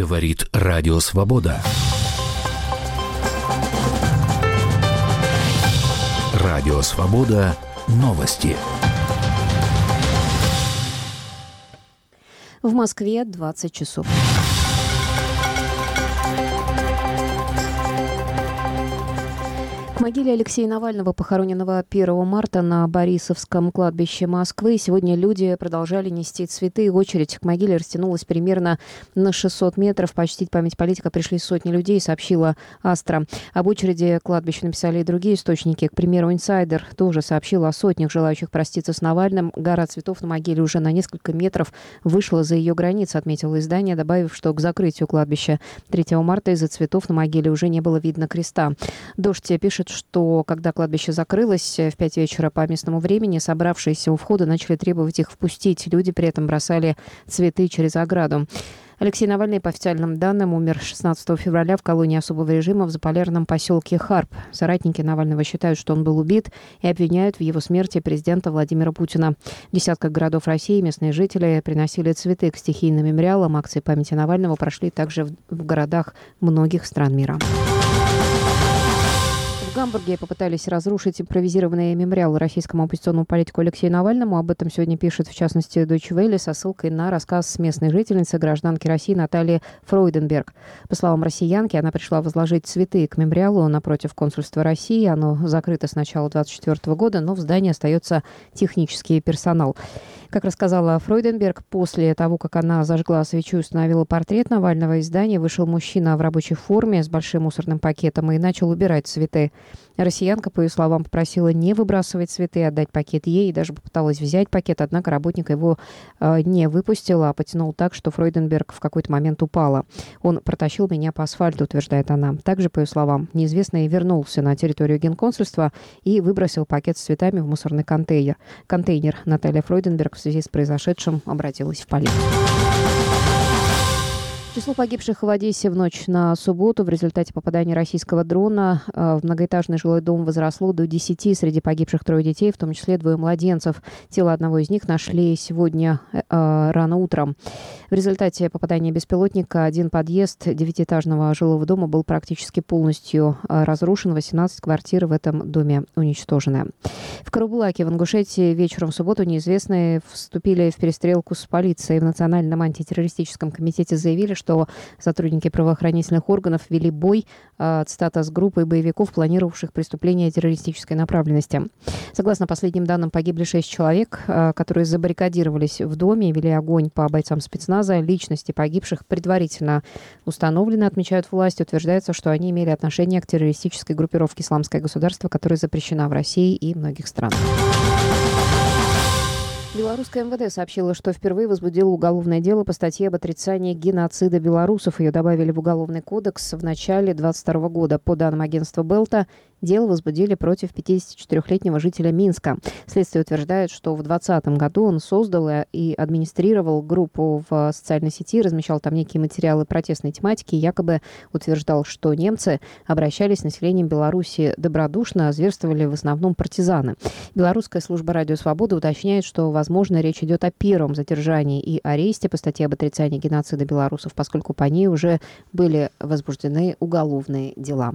Говорит Радио Свобода. Радио Свобода. Новости. В Москве 20 часов. Могиле Алексея Навального, похороненного 1 марта на Борисовском кладбище Москвы, сегодня люди продолжали нести цветы. Очередь к могиле растянулась примерно на 600 метров. Почтить память политика пришли сотни людей, сообщила Астра. Об очереди кладбища написали и другие источники. К примеру, инсайдер тоже сообщил о сотнях желающих проститься с Навальным. Гора цветов на могиле уже на несколько метров вышла за ее границы, отметило издание, добавив, что к закрытию кладбища 3 марта из-за цветов на могиле уже не было видно креста. Дождь пишет, что когда кладбище закрылось в пять вечера по местному времени, собравшиеся у входа начали требовать их впустить. Люди при этом бросали цветы через ограду. Алексей Навальный, по официальным данным, умер 16 февраля в колонии особого режима в заполярном поселке Харп. Соратники Навального считают, что он был убит и обвиняют в его смерти президента Владимира Путина. В десятках городов России местные жители приносили цветы к стихийным мемориалам. Акции памяти Навального прошли также в городах многих стран мира. Гамбурге попытались разрушить импровизированный мемориал российскому оппозиционному политику Алексею Навальному. Об этом сегодня пишет, в частности, Deutsche Welle со ссылкой на рассказ местной жительницы, гражданки России Натальи Фройденберг. По словам россиянки, она пришла возложить цветы к мемориалу напротив консульства России. Оно закрыто с начала 2024 года, но в здании остается технический персонал. Как рассказала Фройденберг, после того, как она зажгла свечу и установила портрет Навального, из здания вышел мужчина в рабочей форме с большим мусорным пакетом и начал убирать цветы. Россиянка, по ее словам, попросила не выбрасывать цветы, отдать пакет ей и даже попыталась взять пакет, однако работник его э, не выпустил, а потянул так, что Фройденберг в какой-то момент упала. Он протащил меня по асфальту, утверждает она. Также, по ее словам, неизвестный вернулся на территорию генконсульства и выбросил пакет с цветами в мусорный контейнер. Контейнер Наталья Фройденберг в связи с произошедшим обратилась в полицию. Число погибших в Одессе в ночь на субботу в результате попадания российского дрона э, в многоэтажный жилой дом возросло до 10. Среди погибших трое детей, в том числе двое младенцев. Тело одного из них нашли сегодня э, рано утром. В результате попадания беспилотника один подъезд девятиэтажного жилого дома был практически полностью э, разрушен. 18 квартир в этом доме уничтожены. В Карабулаке в Ингушетии вечером в субботу неизвестные вступили в перестрелку с полицией. В Национальном антитеррористическом комитете заявили, что сотрудники правоохранительных органов вели бой, э, цитата, с группой боевиков, планировавших преступления террористической направленности. Согласно последним данным, погибли шесть человек, э, которые забаррикадировались в доме и вели огонь по бойцам спецназа. Личности погибших предварительно установлены, отмечают власти. Утверждается, что они имели отношение к террористической группировке «Исламское государство», которая запрещена в России и многих странах. Белорусское МВД сообщило, что впервые возбудило уголовное дело по статье об отрицании геноцида белорусов. Ее добавили в Уголовный кодекс в начале 2022 года. По данным агентства Белта, дело возбудили против 54-летнего жителя Минска. Следствие утверждает, что в 2020 году он создал и администрировал группу в социальной сети, размещал там некие материалы протестной тематики и якобы утверждал, что немцы обращались с населением Беларуси добродушно, а зверствовали в основном партизаны. Белорусская служба «Радио Свобода» уточняет, что возможно, речь идет о первом задержании и аресте по статье об отрицании геноцида белорусов, поскольку по ней уже были возбуждены уголовные дела.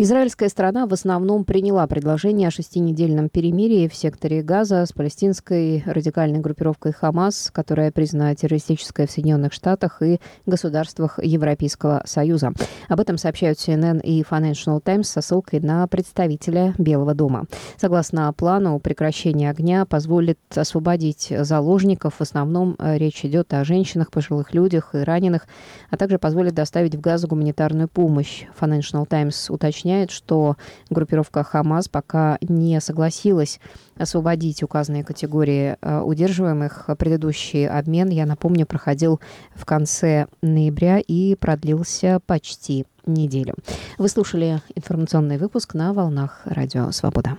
Израильская страна в основном приняла предложение о шестинедельном перемирии в секторе Газа с палестинской радикальной группировкой Хамас, которая признана террористической в Соединенных Штатах и государствах Европейского Союза. Об этом сообщают CNN и Financial Times со ссылкой на представителя Белого дома. Согласно плану, прекращение огня позволит освободить заложников. В основном э, речь идет о женщинах, пожилых людях и раненых, а также позволит доставить в Газу гуманитарную помощь. Financial Times уточняет, уточняет, что группировка Хамас пока не согласилась освободить указанные категории э, удерживаемых. Предыдущий обмен, я напомню, проходил в конце ноября и продлился почти неделю. Вы слушали информационный выпуск на волнах Радио Свобода.